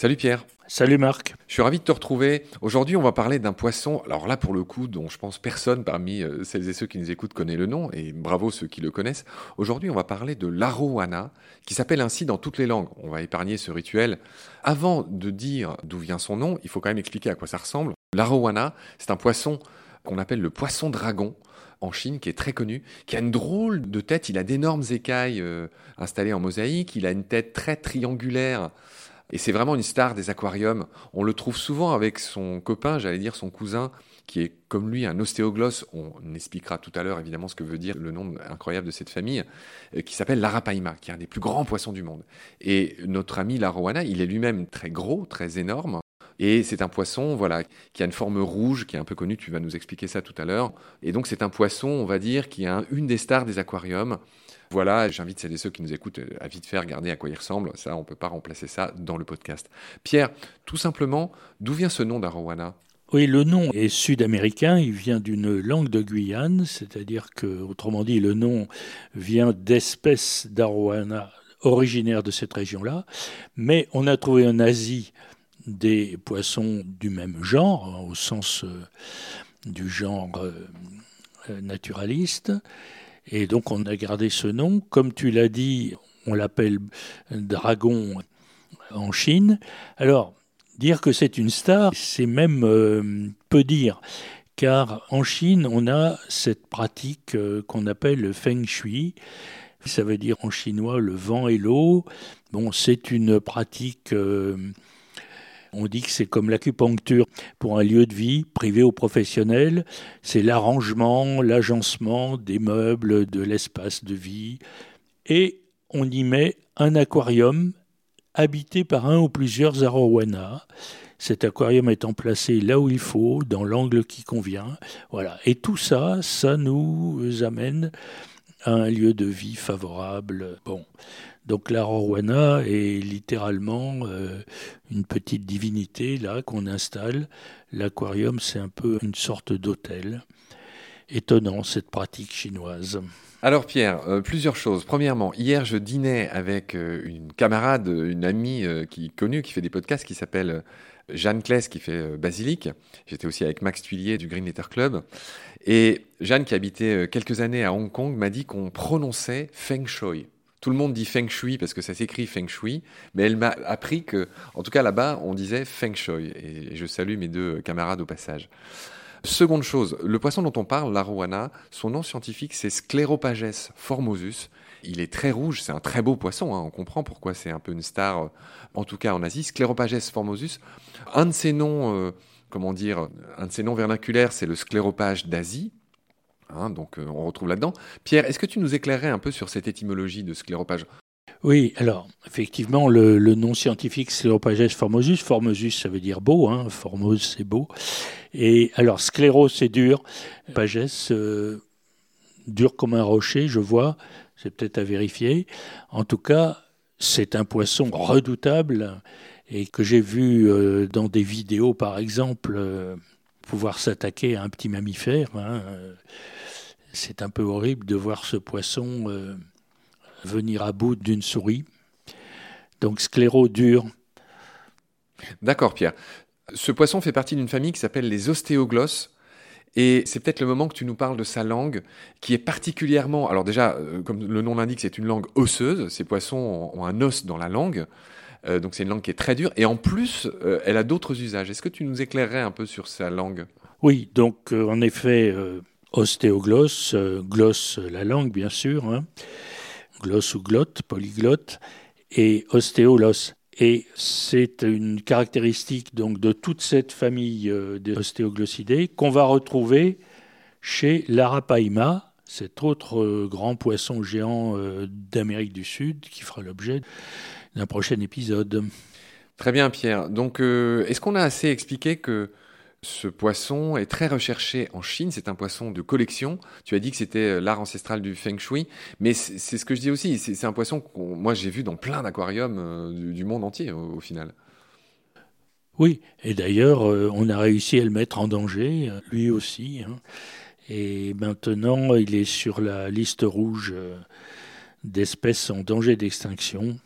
Salut Pierre. Salut Marc. Je suis ravi de te retrouver. Aujourd'hui, on va parler d'un poisson, alors là pour le coup, dont je pense personne parmi euh, celles et ceux qui nous écoutent connaît le nom, et bravo ceux qui le connaissent. Aujourd'hui, on va parler de l'arowana, qui s'appelle ainsi dans toutes les langues. On va épargner ce rituel. Avant de dire d'où vient son nom, il faut quand même expliquer à quoi ça ressemble. L'arowana, c'est un poisson qu'on appelle le poisson dragon en Chine, qui est très connu, qui a une drôle de tête. Il a d'énormes écailles euh, installées en mosaïque. Il a une tête très triangulaire et c'est vraiment une star des aquariums. On le trouve souvent avec son copain, j'allais dire son cousin, qui est comme lui un ostéoglosse. On expliquera tout à l'heure évidemment ce que veut dire le nom incroyable de cette famille, euh, qui s'appelle l'arapaima, qui est un des plus grands poissons du monde. Et notre ami l'arowana, il est lui-même très gros, très énorme. Et c'est un poisson, voilà, qui a une forme rouge, qui est un peu connu. Tu vas nous expliquer ça tout à l'heure. Et donc c'est un poisson, on va dire, qui est une des stars des aquariums. Voilà, j'invite celles et ceux qui nous écoutent à vite faire regarder à quoi il ressemble. Ça, on ne peut pas remplacer ça dans le podcast. Pierre, tout simplement, d'où vient ce nom d'Arowana? Oui, le nom est sud-américain, il vient d'une langue de Guyane, c'est-à-dire que, autrement dit, le nom vient d'espèces d'arowana originaires de cette région-là, mais on a trouvé en Asie des poissons du même genre, au sens euh, du genre euh, naturaliste, et donc on a gardé ce nom. Comme tu l'as dit, on l'appelle dragon en Chine. Alors, dire que c'est une star, c'est même euh, peu dire, car en Chine, on a cette pratique euh, qu'on appelle le feng shui. Ça veut dire en chinois le vent et l'eau. Bon, c'est une pratique euh, on dit que c'est comme l'acupuncture pour un lieu de vie, privé ou professionnel. C'est l'arrangement, l'agencement des meubles, de l'espace de vie. Et on y met un aquarium habité par un ou plusieurs arowana. Cet aquarium étant placé là où il faut, dans l'angle qui convient. Voilà. Et tout ça, ça nous amène à un lieu de vie favorable. Bon. Donc la Rorwana est littéralement euh, une petite divinité là qu'on installe. L'aquarium, c'est un peu une sorte d'hôtel. Étonnant cette pratique chinoise. Alors Pierre, euh, plusieurs choses. Premièrement, hier je dînais avec euh, une camarade, une amie qui connue, qui fait des podcasts, qui s'appelle Jeanne Kless, qui fait Basilic. J'étais aussi avec Max Tuillier du Green Letter Club. Et Jeanne, qui habitait quelques années à Hong Kong, m'a dit qu'on prononçait Feng Shui. Tout le monde dit feng shui parce que ça s'écrit feng shui, mais elle m'a appris que, en tout cas là-bas, on disait feng shui. Et je salue mes deux camarades au passage. Seconde chose, le poisson dont on parle, l'arowana, son nom scientifique c'est Scleropages formosus. Il est très rouge, c'est un très beau poisson, hein. on comprend pourquoi c'est un peu une star, en tout cas en Asie. Scleropages formosus, un de ses noms, euh, comment dire, un de ses vernaculaires, c'est le scléropage d'Asie, Hein, donc euh, on retrouve là-dedans. Pierre, est-ce que tu nous éclairerais un peu sur cette étymologie de scléropage? Oui, alors effectivement, le, nom scientifique Scleropages formosus, formosus ça veut dire beau, hein, formose c'est beau. Et alors scléro c'est dur, pages euh, dur comme un rocher, je vois, c'est peut-être à vérifier. En tout cas, c'est un poisson redoutable et que j'ai vu euh, dans des vidéos par exemple pouvoir s'attaquer à un petit mammifère. Hein, c'est un peu horrible de voir ce poisson euh, venir à bout d'une souris. Donc scléro dur. D'accord Pierre. Ce poisson fait partie d'une famille qui s'appelle les ostéoglosses. Et c'est peut-être le moment que tu nous parles de sa langue, qui est particulièrement... Alors déjà, euh, comme le nom l'indique, c'est une langue osseuse. Ces poissons ont un os dans la langue. Euh, donc c'est une langue qui est très dure. Et en plus, elle a d'autres usages. Est-ce que tu nous éclairerais un peu sur sa langue? Oui, donc en effet, ostéoglosse, euh, glosse la langue bien sûr, hein, glosse ou glotte, polyglotte, et ostéolos. Et c'est une caractéristique donc de toute cette famille euh, des ostéoglossidés qu'on va retrouver chez l'arapaima, cet autre euh, grand poisson géant d'Amérique du Sud qui fera l'objet d'un prochain épisode. Très bien Pierre. Donc est-ce qu'on a assez expliqué que ce poisson est très recherché en Chine. C'est un poisson de collection. Tu as dit que c'était euh, l'art ancestral du feng shui, mais c'est ce que je dis aussi. C'est un poisson que moi j'ai vu dans plein d'aquariums euh, du, monde entier au, final. Oui, et d'ailleurs, euh, on a réussi à le mettre en danger, lui aussi. Hein. Et maintenant, il est sur la liste rouge d'espèces en danger d'extinction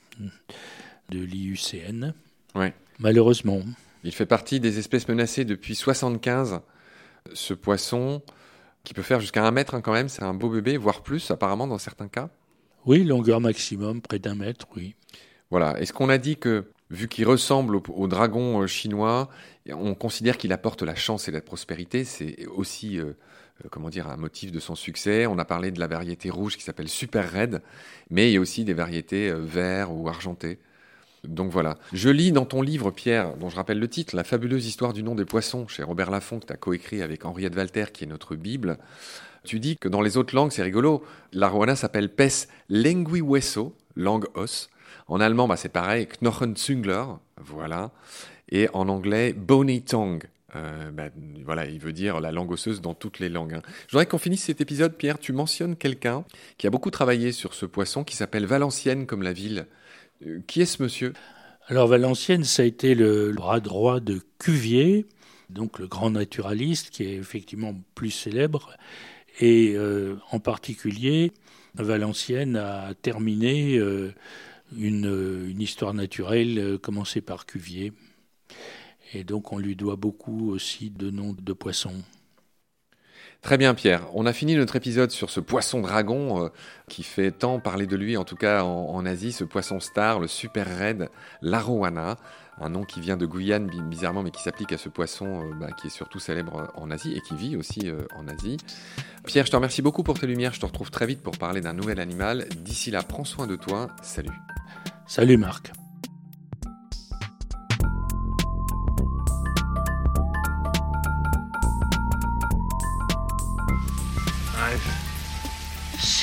de l'IUCN. Ouais. Malheureusement. Il fait partie des espèces menacées depuis 75. Ce poisson, qui peut faire jusqu'à un mètre hein, quand même, c'est un beau bébé, voire plus apparemment dans certains cas. Oui, longueur maximum, près d'un mètre, oui. Voilà. Est-ce qu'on a dit que, vu qu'il ressemble au, dragon euh, chinois, on considère qu'il apporte la chance et la prospérité C'est aussi, euh, euh, comment dire, un motif de son succès. On a parlé de la variété rouge qui s'appelle Super Red, mais il y a aussi des variétés verts ou argentées. Donc voilà. Je lis dans ton livre, Pierre, dont je rappelle le titre, La fabuleuse histoire du nom des poissons, chez Robert Laffont, que tu as coécrit avec Henriette Walter, qui est notre Bible. Tu dis que dans les autres langues, c'est rigolo. L'arowana s'appelle Pes Hueso, langue os. En allemand, bah, c'est pareil, Knochenzüngler, voilà. Et en anglais, Bony Tongue. Euh, bah, voilà, il veut dire la langue osseuse dans toutes les langues. Hein. Je voudrais qu'on finisse cet épisode, Pierre. Tu mentionnes quelqu'un qui a beaucoup travaillé sur ce poisson qui s'appelle Valenciennes comme la ville. Euh, qui est ce monsieur? Alors Valenciennes, ça a été le bras droit de Cuvier, donc le grand naturaliste qui est effectivement plus célèbre. Et euh, en particulier, Valenciennes a terminé euh, une, une, histoire naturelle commencée par Cuvier. Et donc on lui doit beaucoup aussi de noms de poissons. Très bien Pierre, on a fini notre épisode sur ce poisson dragon euh, qui fait tant parler de lui, en tout cas en, Asie, ce poisson star, le super raid, l'arowana, un nom qui vient de Guyane bizarrement mais qui s'applique à ce poisson euh, bah, qui est surtout célèbre en Asie et qui vit aussi euh, en Asie. Pierre, je te remercie beaucoup pour tes lumières, je te retrouve très vite pour parler d'un nouvel animal. D'ici là, prends soin de toi, salut. Salut Marc.